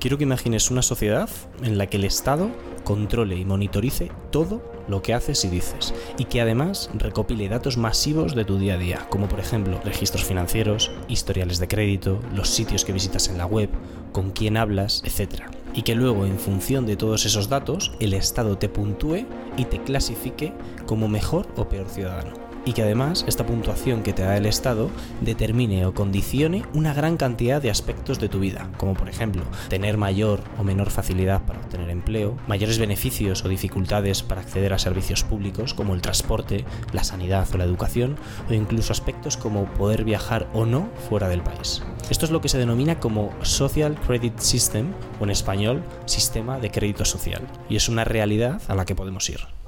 Quiero que imagines una sociedad en la que el Estado controle y monitorice todo lo que haces y dices, y que además recopile datos masivos de tu día a día, como por ejemplo registros financieros, historiales de crédito, los sitios que visitas en la web, con quién hablas, etc. Y que luego, en función de todos esos datos, el Estado te puntúe y te clasifique como mejor o peor ciudadano y que además esta puntuación que te da el Estado determine o condicione una gran cantidad de aspectos de tu vida, como por ejemplo tener mayor o menor facilidad para obtener empleo, mayores beneficios o dificultades para acceder a servicios públicos como el transporte, la sanidad o la educación, o incluso aspectos como poder viajar o no fuera del país. Esto es lo que se denomina como Social Credit System o en español Sistema de Crédito Social, y es una realidad a la que podemos ir.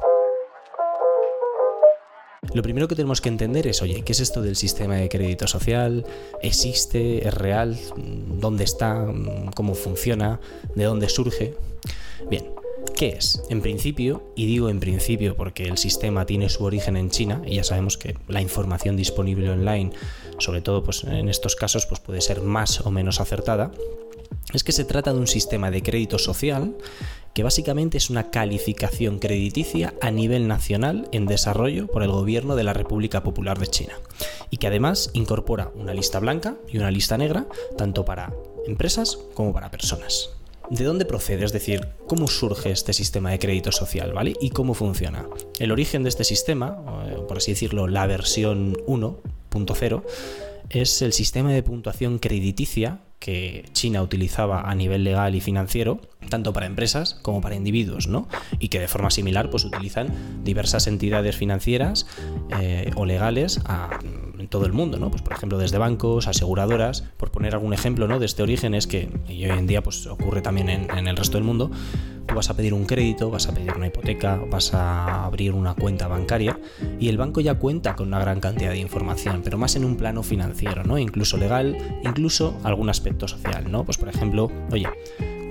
Lo primero que tenemos que entender es, oye, ¿qué es esto del sistema de crédito social? ¿Existe? ¿Es real? ¿Dónde está? ¿Cómo funciona? ¿De dónde surge? Bien, ¿Qué es? En principio, y digo en principio porque el sistema tiene su origen en China y ya sabemos que la información disponible online, sobre todo pues, en estos casos, pues puede ser más o menos acertada, es que se trata de un sistema de crédito social que básicamente es una calificación crediticia a nivel nacional en desarrollo por el gobierno de la República Popular de China y que además incorpora una lista blanca y una lista negra tanto para empresas como para personas. ¿De dónde procede? Es decir, ¿cómo surge este sistema de crédito social? ¿Vale? ¿Y cómo funciona? El origen de este sistema, por así decirlo, la versión 1.0, es el sistema de puntuación crediticia que China utilizaba a nivel legal y financiero, tanto para empresas como para individuos, ¿no? Y que de forma similar pues utilizan diversas entidades financieras eh, o legales en todo el mundo, ¿no? Pues por ejemplo desde bancos, aseguradoras, por poner algún ejemplo, ¿no? De este origen es que, hoy en día pues ocurre también en, en el resto del mundo, tú vas a pedir un crédito, vas a pedir una hipoteca, vas a abrir una cuenta bancaria y el banco ya cuenta con una gran cantidad de información, pero más en un plano financiero, ¿no? Incluso legal, incluso algún aspecto social, ¿no? Pues por ejemplo, oye,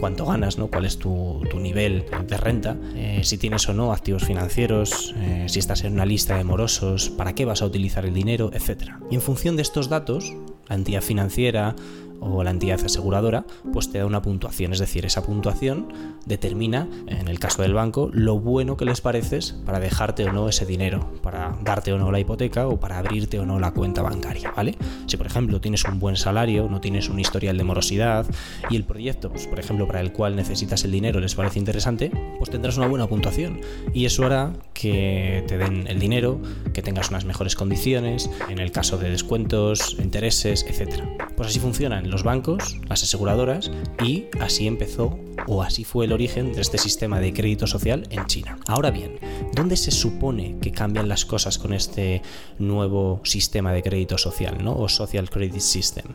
cuánto ganas, ¿no? cuál es tu, nivel de renta, eh, si tienes o no activos financieros, eh, si estás en una lista de morosos, para qué vas a utilizar el dinero, etc. Y en función de estos datos, la entidad financiera o la entidad aseguradora, pues te da una puntuación. Es decir, esa puntuación determina, en el caso del banco, lo bueno que les pareces para dejarte o no ese dinero, para darte o no la hipoteca o para abrirte o no la cuenta bancaria, ¿vale? Si por ejemplo tienes un buen salario, no tienes un historial de morosidad y el proyecto, pues por ejemplo, para el cual necesitas el dinero les parece interesante, pues tendrás una buena puntuación y eso hará que te den el dinero, que tengas unas mejores condiciones, en el caso de descuentos, intereses, etc. Pues así funcionan los bancos, las aseguradoras y así empezó o así fue el origen de este sistema de crédito social en China. Ahora bien, ¿dónde se supone que cambian las cosas con este nuevo sistema de crédito social, ¿no? O Social Credit System?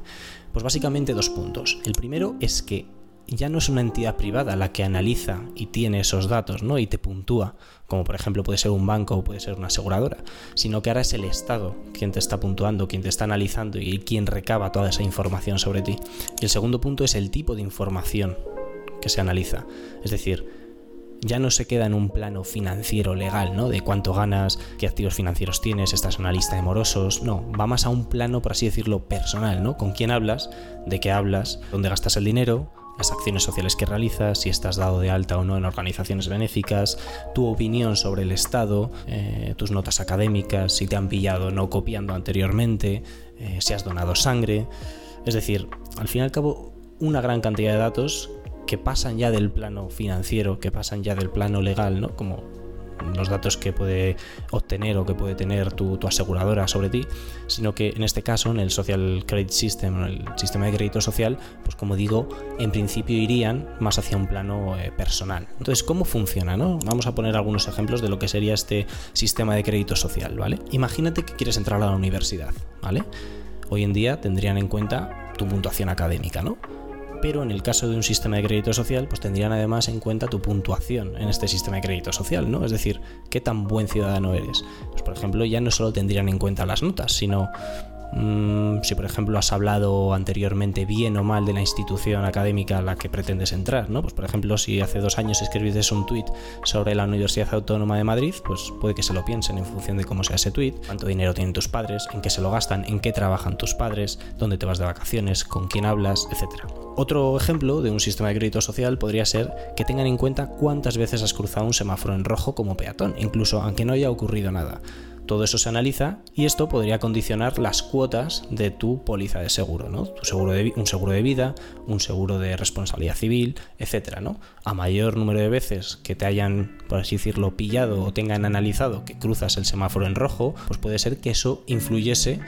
Pues básicamente dos puntos. El primero es que ya no es una entidad privada la que analiza y tiene esos datos, ¿no? Y te puntúa, como por ejemplo puede ser un banco o puede ser una aseguradora, sino que ahora es el Estado quien te está puntuando, quien te está analizando y quien recaba toda esa información sobre ti. Y el segundo punto es el tipo de información que se analiza. Es decir, ya no se queda en un plano financiero legal, ¿no? De cuánto ganas, qué activos financieros tienes, estás en una lista de morosos. No, va más a un plano, por así decirlo, personal, ¿no? Con quién hablas, de qué hablas, dónde gastas el dinero, las acciones sociales que realizas, si estás dado de alta o no en organizaciones benéficas, tu opinión sobre el Estado, eh, tus notas académicas, si te han pillado no copiando anteriormente, eh, si has donado sangre. Es decir, al fin y al cabo, una gran cantidad de datos que pasan ya del plano financiero, que pasan ya del plano legal, ¿no? Como los datos que puede obtener o que puede tener tu, aseguradora sobre ti, sino que en este caso, en el Social Credit System, el sistema de crédito social, pues como digo, en principio irían más hacia un plano eh, personal. Entonces, ¿cómo funciona? No? Vamos a poner algunos ejemplos de lo que sería este sistema de crédito social, ¿vale? Imagínate que quieres entrar a la universidad, ¿vale? Hoy en día tendrían en cuenta tu puntuación académica, ¿no? Pero en el caso de un sistema de crédito social, pues tendrían además en cuenta tu puntuación en este sistema de crédito social, ¿no? Es decir, qué tan buen ciudadano eres. Pues por ejemplo, ya no solo tendrían en cuenta las notas, sino mm, si por ejemplo has hablado anteriormente bien o mal de la institución académica a la que pretendes entrar, ¿no? Pues por ejemplo, si hace dos años escribiste un tuit sobre la Universidad Autónoma de Madrid, pues puede que se lo piensen en función de cómo sea ese tuit, cuánto dinero tienen tus padres, en qué se lo gastan, en qué trabajan tus padres, dónde te vas de vacaciones, con quién hablas, etc. Otro ejemplo de un sistema de crédito social podría ser que tengan en cuenta cuántas veces has cruzado un semáforo en rojo como peatón, incluso aunque no haya ocurrido nada. Todo eso se analiza y esto podría condicionar las cuotas de tu póliza de seguro, ¿no? Tu seguro de, un seguro de vida, un seguro de responsabilidad civil, etcétera, ¿no? A mayor número de veces que te hayan, por así decirlo, pillado o tengan analizado que cruzas el semáforo en rojo, pues puede ser que eso influyese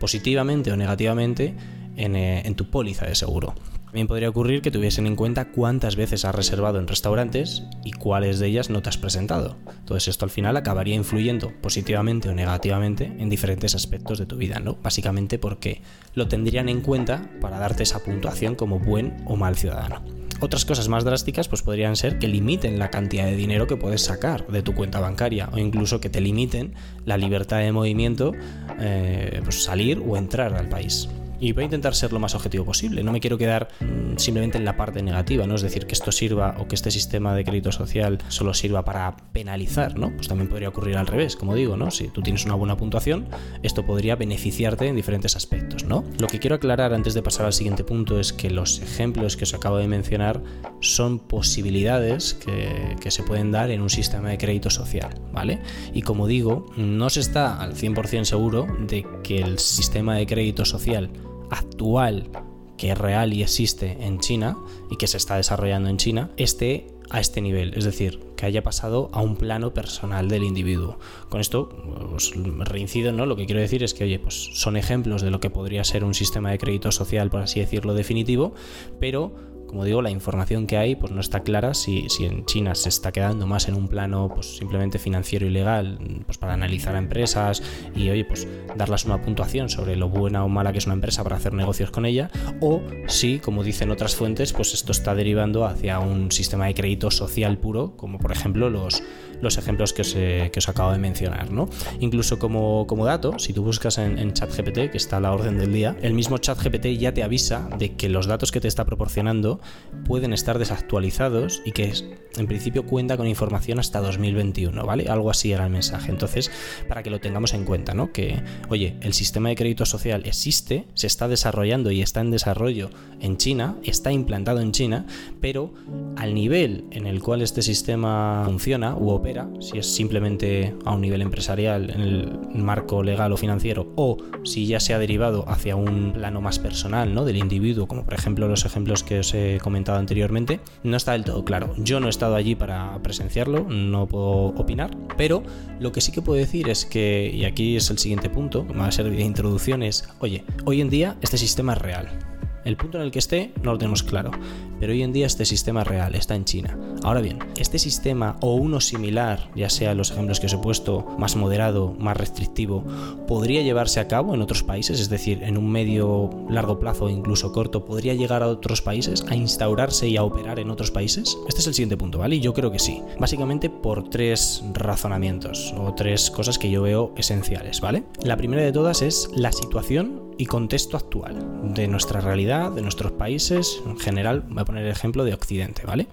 positivamente o negativamente en, eh, en tu póliza de seguro. También podría ocurrir que tuviesen en cuenta cuántas veces has reservado en restaurantes y cuáles de ellas no te has presentado. Entonces esto al final acabaría influyendo positivamente o negativamente en diferentes aspectos de tu vida, ¿no? Básicamente porque lo tendrían en cuenta para darte esa puntuación como buen o mal ciudadano. Otras cosas más drásticas pues podrían ser que limiten la cantidad de dinero que puedes sacar de tu cuenta bancaria o incluso que te limiten la libertad de movimiento, eh, pues salir o entrar al país y voy a intentar ser lo más objetivo posible. No me quiero quedar mm, simplemente en la parte negativa, ¿no? Es decir, que esto sirva o que este sistema de crédito social solo sirva para penalizar, ¿no? Pues también podría ocurrir al revés, como digo, ¿no? Si tú tienes una buena puntuación, esto podría beneficiarte en diferentes aspectos, ¿no? Lo que quiero aclarar antes de pasar al siguiente punto es que los ejemplos que os acabo de mencionar son posibilidades que, que se pueden dar en un sistema de crédito social, ¿vale? Y como digo, no se está al 100% seguro de que el sistema de crédito social actual que es real y existe en China y que se está desarrollando en China esté a este nivel, es decir, que haya pasado a un plano personal del individuo. Con esto os reincido, ¿no? Lo que quiero decir es que, oye, pues son ejemplos de lo que podría ser un sistema de crédito social, por así decirlo, definitivo, pero como digo, la información que hay pues no está clara si, si, en China se está quedando más en un plano pues simplemente financiero y legal, pues para analizar a empresas y oye, pues darles una puntuación sobre lo buena o mala que es una empresa para hacer negocios con ella, o si, como dicen otras fuentes, pues esto está derivando hacia un sistema de crédito social puro, como por ejemplo los, los ejemplos que os, que os acabo de mencionar. ¿no? Incluso como, como dato, si tú buscas en, ChatGPT, que está a la orden del día, el mismo ChatGPT ya te avisa de que los datos que te está proporcionando pueden estar desactualizados y que en principio cuenta con información hasta 2021, ¿vale? Algo así era el mensaje. Entonces, para que lo tengamos en cuenta, ¿no? Que, oye, el sistema de crédito social existe, se está desarrollando y está en desarrollo en China, está implantado en China, pero al nivel en el cual este sistema funciona u si es simplemente a un nivel empresarial, en el marco legal o financiero, o si ya se ha derivado hacia un plano más personal, ¿no? Del individuo, como por ejemplo los ejemplos que os he comentado anteriormente, no está del todo claro. Yo no he estado allí para presenciarlo, no puedo opinar, pero lo que sí que puedo decir es que, y aquí es el siguiente punto, que va a ser de introducción, es, oye, hoy en día este sistema es real el punto en el que esté no lo tenemos claro, pero hoy en día este sistema es real, está en China. Ahora bien, este sistema o uno similar, ya sea los ejemplos que os he puesto, más moderado, más restrictivo, podría llevarse a cabo en otros países, es decir, en un medio largo plazo, incluso corto, podría llegar a otros países, a instaurarse y a operar en otros países. Este es el siguiente punto, ¿vale? Y yo creo que sí. Básicamente por tres razonamientos o tres cosas que yo veo esenciales, ¿vale? La primera de todas es la situación y contexto actual de nuestra realidad, de nuestros países, en general, voy a poner el ejemplo de Occidente, ¿vale?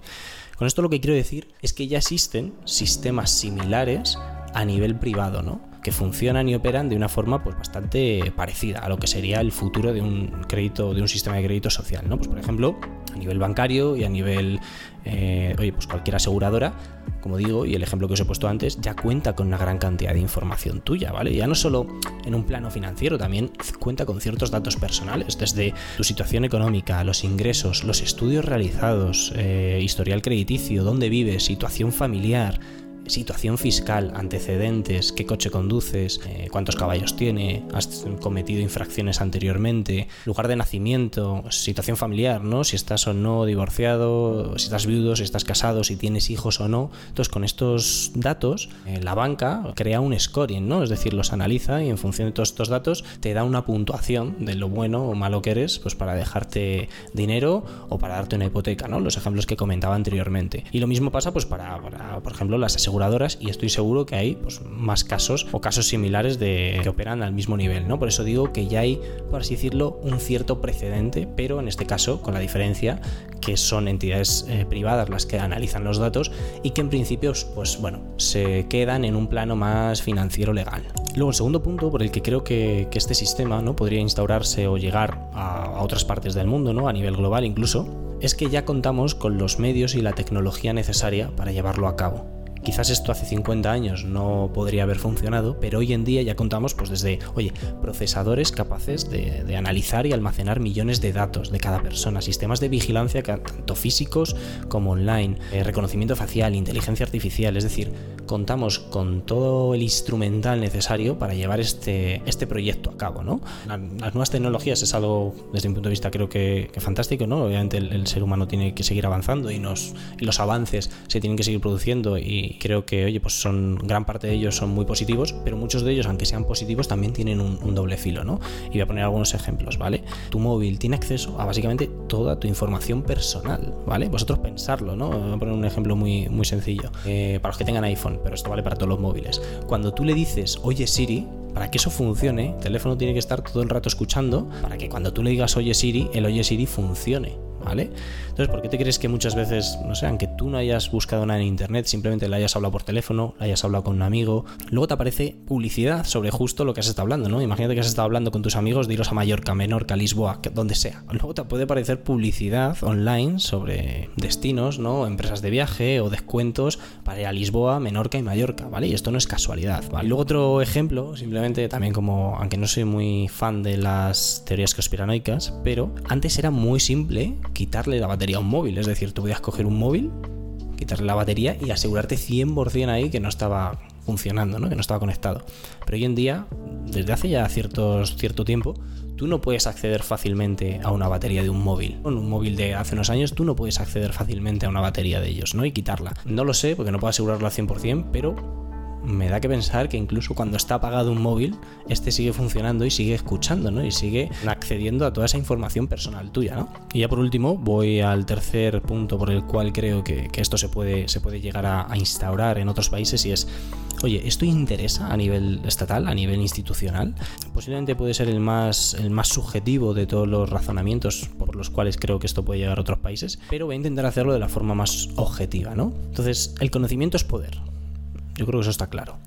Con esto lo que quiero decir es que ya existen sistemas similares a nivel privado, ¿no? que funcionan y operan de una forma pues bastante parecida a lo que sería el futuro de un crédito, de un sistema de crédito social, ¿no? Pues por ejemplo, a nivel bancario y a nivel, eh, oye, pues cualquier aseguradora, como digo, y el ejemplo que os he puesto antes, ya cuenta con una gran cantidad de información tuya, ¿vale? Ya no solo en un plano financiero, también cuenta con ciertos datos personales, desde tu situación económica, los ingresos, los estudios realizados, eh, historial crediticio, dónde vives, situación familiar, situación fiscal, antecedentes, qué coche conduces, eh, cuántos caballos tiene, has cometido infracciones anteriormente, lugar de nacimiento, situación familiar, ¿no? Si estás o no divorciado, si estás viudo, si estás casado, si tienes hijos o no. Entonces, con estos datos, eh, la banca crea un scoring, ¿no? Es decir, los analiza y en función de todos estos datos te da una puntuación de lo bueno o malo que eres, pues para dejarte dinero o para darte una hipoteca, ¿no? Los ejemplos que comentaba anteriormente. Y lo mismo pasa, pues, para, por ejemplo, las aseguradoras y estoy seguro que hay pues, más casos o casos similares de que operan al mismo nivel, ¿no? Por eso digo que ya hay, por así decirlo, un cierto precedente, pero en este caso con la diferencia que son entidades eh, privadas las que analizan los datos y que en principio, pues bueno, se quedan en un plano más financiero legal. Luego, el segundo punto por el que creo que, este sistema ¿no? podría instaurarse o llegar a, a otras partes del mundo, ¿no? a nivel global incluso, es que ya contamos con los medios y la tecnología necesaria para llevarlo a cabo. Quizás esto hace 50 años no podría haber funcionado, pero hoy en día ya contamos pues desde, oye, procesadores capaces de, analizar y almacenar millones de datos de cada persona, sistemas de vigilancia tanto físicos como online, eh, reconocimiento facial, inteligencia artificial, es decir, contamos con todo el instrumental necesario para llevar este, este proyecto a cabo, ¿no? Las nuevas tecnologías es algo, desde mi punto de vista, creo que, fantástico, ¿no? Obviamente el, ser humano tiene que seguir avanzando y, nos, y los avances se tienen que seguir produciendo y creo que, oye, pues son gran parte de ellos son muy positivos, pero muchos de ellos, aunque sean positivos, también tienen un, doble filo, ¿no? Y voy a poner algunos ejemplos, ¿vale? Tu móvil tiene acceso a básicamente toda tu información personal, ¿vale? Vosotros pensarlo, ¿no? Voy a poner un ejemplo muy, muy sencillo eh, para los que tengan iPhone, pero esto vale para todos los móviles. Cuando tú le dices, oye Siri, para que eso funcione, el teléfono tiene que estar todo el rato escuchando para que cuando tú le digas oye Siri, el oye Siri funcione. ¿Vale? Entonces, ¿por qué te crees que muchas veces, no sé, aunque tú no hayas buscado nada en internet, simplemente le hayas hablado por teléfono, le hayas hablado con un amigo, luego te aparece publicidad sobre justo lo que has estado hablando, ¿no? Imagínate que has estado hablando con tus amigos de iros a Mallorca, Menorca, Lisboa, donde sea. Luego te puede aparecer publicidad online sobre destinos, ¿no? Empresas de viaje o descuentos para ir a Lisboa, Menorca y Mallorca, ¿vale? Y esto no es casualidad, ¿vale? Luego otro ejemplo, simplemente también como, aunque no soy muy fan de las teorías conspiranoicas, pero antes era muy simple quitarle la batería a un móvil. Es decir, tú podías coger un móvil, quitarle la batería y asegurarte 100% ahí que no estaba funcionando, ¿no? que no estaba conectado. Pero hoy en día, desde hace ya ciertos, cierto tiempo, tú no puedes acceder fácilmente a una batería de un móvil. Con un móvil de hace unos años tú no puedes acceder fácilmente a una batería de ellos, ¿no? Y quitarla. No lo sé porque no puedo asegurarlo al 100%, pero me da que pensar que incluso cuando está apagado un móvil, este sigue funcionando y sigue escuchando, ¿no? Y sigue accediendo a toda esa información personal tuya, ¿no? Y ya por último, voy al tercer punto por el cual creo que, esto se puede, se puede llegar a, instaurar en otros países y es, oye, ¿esto interesa a nivel estatal, a nivel institucional? Posiblemente puede ser el más, el más subjetivo de todos los razonamientos por los cuales creo que esto puede llegar a otros países, pero voy a intentar hacerlo de la forma más objetiva, ¿no? Entonces, el conocimiento es poder. Yo creo que eso está claro.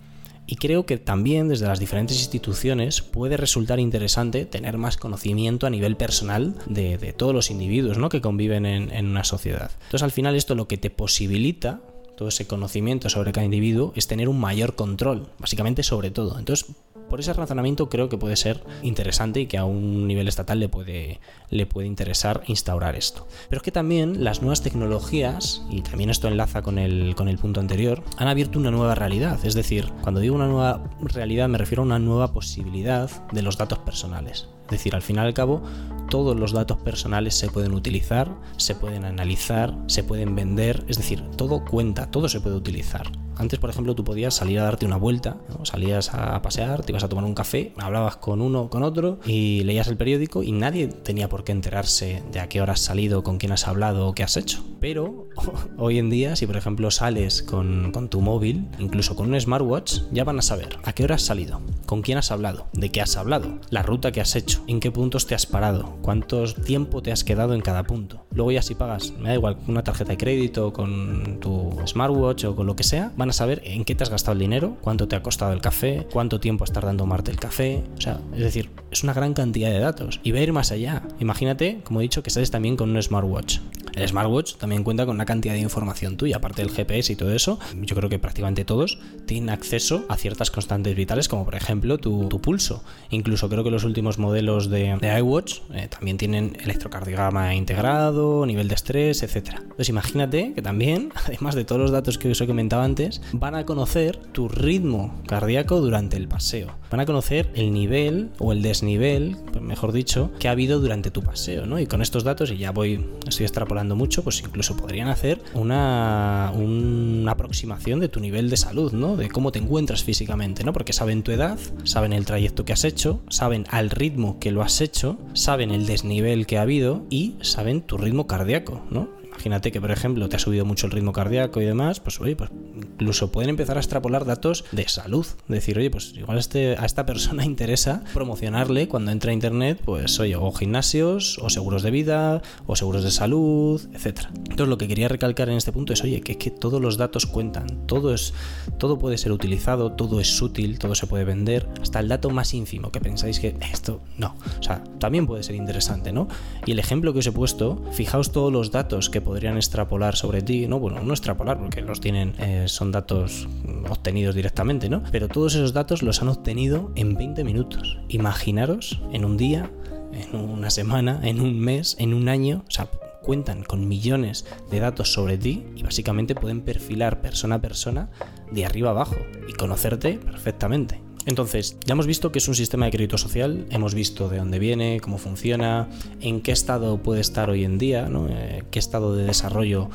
Y creo que también desde las diferentes instituciones puede resultar interesante tener más conocimiento a nivel personal de, todos los individuos ¿no? que conviven en, en, una sociedad. Entonces al final esto lo que te posibilita, todo ese conocimiento sobre cada individuo, es tener un mayor control, básicamente sobre todo. Entonces por ese razonamiento creo que puede ser interesante y que a un nivel estatal le puede, le puede interesar instaurar esto. Pero es que también las nuevas tecnologías, y también esto enlaza con el, con el punto anterior, han abierto una nueva realidad. Es decir, cuando digo una nueva realidad me refiero a una nueva posibilidad de los datos personales. Es decir, al final y al cabo, todos los datos personales se pueden utilizar, se pueden analizar, se pueden vender, es decir, todo cuenta, todo se puede utilizar. Antes, por ejemplo, tú podías salir a darte una vuelta, salías a pasear, te ibas a tomar un café, hablabas con uno con otro y leías el periódico y nadie tenía por qué enterarse de a qué hora has salido, con quién has hablado o qué has hecho. Pero hoy en día, si por ejemplo sales con, con tu móvil, incluso con un smartwatch, ya van a saber a qué hora has salido, con quién has hablado, de qué has hablado, la ruta que has hecho, en qué puntos te has parado, cuánto tiempo te has quedado en cada punto. Luego ya si pagas, me da igual, una tarjeta de crédito, con tu smartwatch o con lo que sea, van a saber en qué te has gastado el dinero, cuánto te ha costado el café, cuánto tiempo has tardando en tomarte el café. O sea, es decir, es una gran cantidad de datos. Y va a ir más allá. Imagínate, como he dicho, que sales también con un smartwatch. El smartwatch también cuenta con una cantidad de información tuya, aparte del GPS y todo eso. Yo creo que prácticamente todos tienen acceso a ciertas constantes vitales, como por ejemplo tu, pulso. Incluso creo que los últimos modelos de, iWatch eh, también tienen electrocardiograma integrado, nivel de estrés, etc. Entonces imagínate que también, además de todos los datos que os he comentado antes, van a conocer tu ritmo cardíaco durante el paseo. Van a conocer el nivel o el desnivel, mejor dicho, que ha habido durante tu paseo, ¿no? Y con estos datos, y ya voy, estoy extrapolando mucho, pues incluso podrían hacer una, una aproximación de tu nivel de salud, ¿no? De cómo te encuentras físicamente, ¿no? Porque saben tu edad, saben el trayecto que has hecho, saben al ritmo que lo has hecho, saben el desnivel que ha habido y saben tu ritmo cardíaco, ¿no? Imagínate que, por ejemplo, te ha subido mucho el ritmo cardíaco y demás, pues oye, pues incluso pueden empezar a extrapolar datos de salud. Decir, oye, pues igual este, a esta persona interesa promocionarle cuando entra a internet, pues oye, o gimnasios, o seguros de vida, o seguros de salud, etcétera. Entonces lo que quería recalcar en este punto es, oye, que es que todos los datos cuentan, todo es, todo puede ser utilizado, todo es útil, todo se puede vender, hasta el dato más ínfimo que pensáis que esto no. O sea, también puede ser interesante, ¿no? Y el ejemplo que os he puesto, fijaos todos los datos que podrían extrapolar sobre ti, ¿no? Bueno, no extrapolar porque los tienen, eh, son datos obtenidos directamente, ¿no? Pero todos esos datos los han obtenido en 20 minutos. Imaginaros en un día, en una semana, en un mes, en un año, o sea, cuentan con millones de datos sobre ti y básicamente pueden perfilar persona a persona de arriba abajo y conocerte perfectamente. Entonces, ya hemos visto que es un sistema de crédito social, hemos visto de dónde viene, cómo funciona, en qué estado puede estar hoy en día, eh, qué estado de desarrollo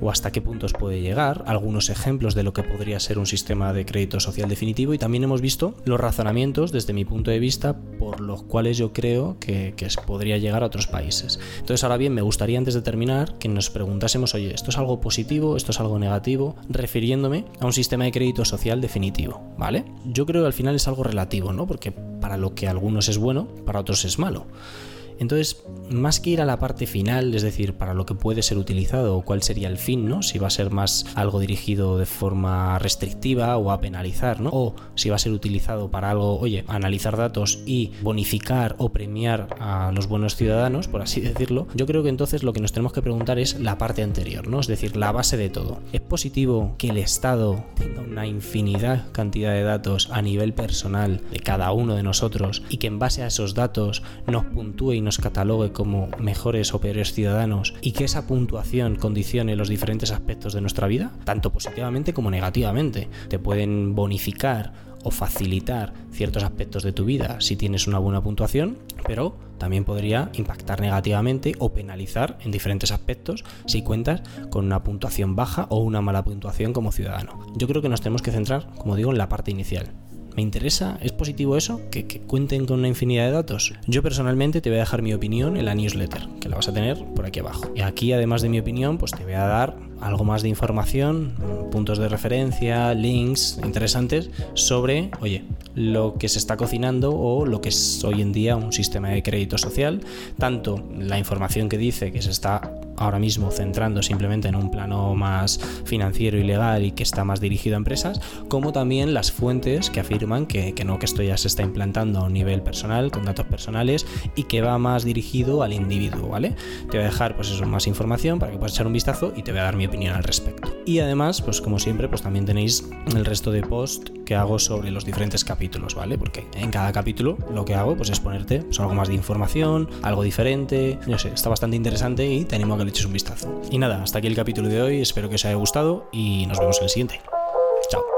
o hasta qué puntos puede llegar, algunos ejemplos de lo que podría ser un sistema de crédito social definitivo y también hemos visto los razonamientos desde mi punto de vista por los cuales yo creo que, podría llegar a otros países. Entonces, ahora bien, me gustaría antes de terminar que nos preguntásemos, oye, ¿esto es algo positivo? ¿Esto es algo negativo? Refiriéndome a un sistema de crédito social definitivo, ¿vale? Yo creo que al final es algo relativo, ¿no? Porque para lo que algunos es bueno, para otros es malo. Entonces, más que ir a la parte final, es decir, para lo que puede ser utilizado o cuál sería el fin, ¿no? Si va a ser más algo dirigido de forma restrictiva o a penalizar, ¿no? O si va a ser utilizado para algo, oye, analizar datos y bonificar o premiar a los buenos ciudadanos, por así decirlo, yo creo que entonces lo que nos tenemos que preguntar es la parte anterior, ¿no? Es decir, la base de todo. ¿Es positivo que el Estado tenga una infinidad cantidad de datos a nivel personal de cada uno de nosotros y que en base a esos datos nos puntúe y nos catalogue como mejores o peores ciudadanos y que esa puntuación condicione los diferentes aspectos de nuestra vida, tanto positivamente como negativamente. Te pueden bonificar o facilitar ciertos aspectos de tu vida si tienes una buena puntuación, pero también podría impactar negativamente o penalizar en diferentes aspectos si cuentas con una puntuación baja o una mala puntuación como ciudadano. Yo creo que nos tenemos que centrar, como digo, en la parte inicial. ¿Me interesa? ¿Es positivo eso? ¿Que, cuenten con una infinidad de datos? Yo personalmente te voy a dejar mi opinión en la newsletter, que la vas a tener por aquí abajo. Y aquí, además de mi opinión, pues te voy a dar algo más de información, puntos de referencia, links interesantes sobre, oye, lo que se está cocinando o lo que es hoy en día un sistema de crédito social, tanto la información que dice que se está ahora mismo centrando simplemente en un plano más financiero y legal y que está más dirigido a empresas, como también las fuentes que afirman que, no, que esto ya se está implantando a un nivel personal, con datos personales y que va más dirigido al individuo, ¿vale? Te voy a dejar pues eso, más información para que puedas echar un vistazo y te voy a dar mi opinión al respecto. Y además, pues como siempre, pues también tenéis el resto de post que hago sobre los diferentes capítulos, ¿vale? Porque en cada capítulo lo que hago pues es ponerte pues, algo más de información, algo diferente, no sé, está bastante interesante y te animo a que le eches un vistazo. Y nada, hasta aquí el capítulo de hoy, espero que os haya gustado y nos vemos en el siguiente. Chao.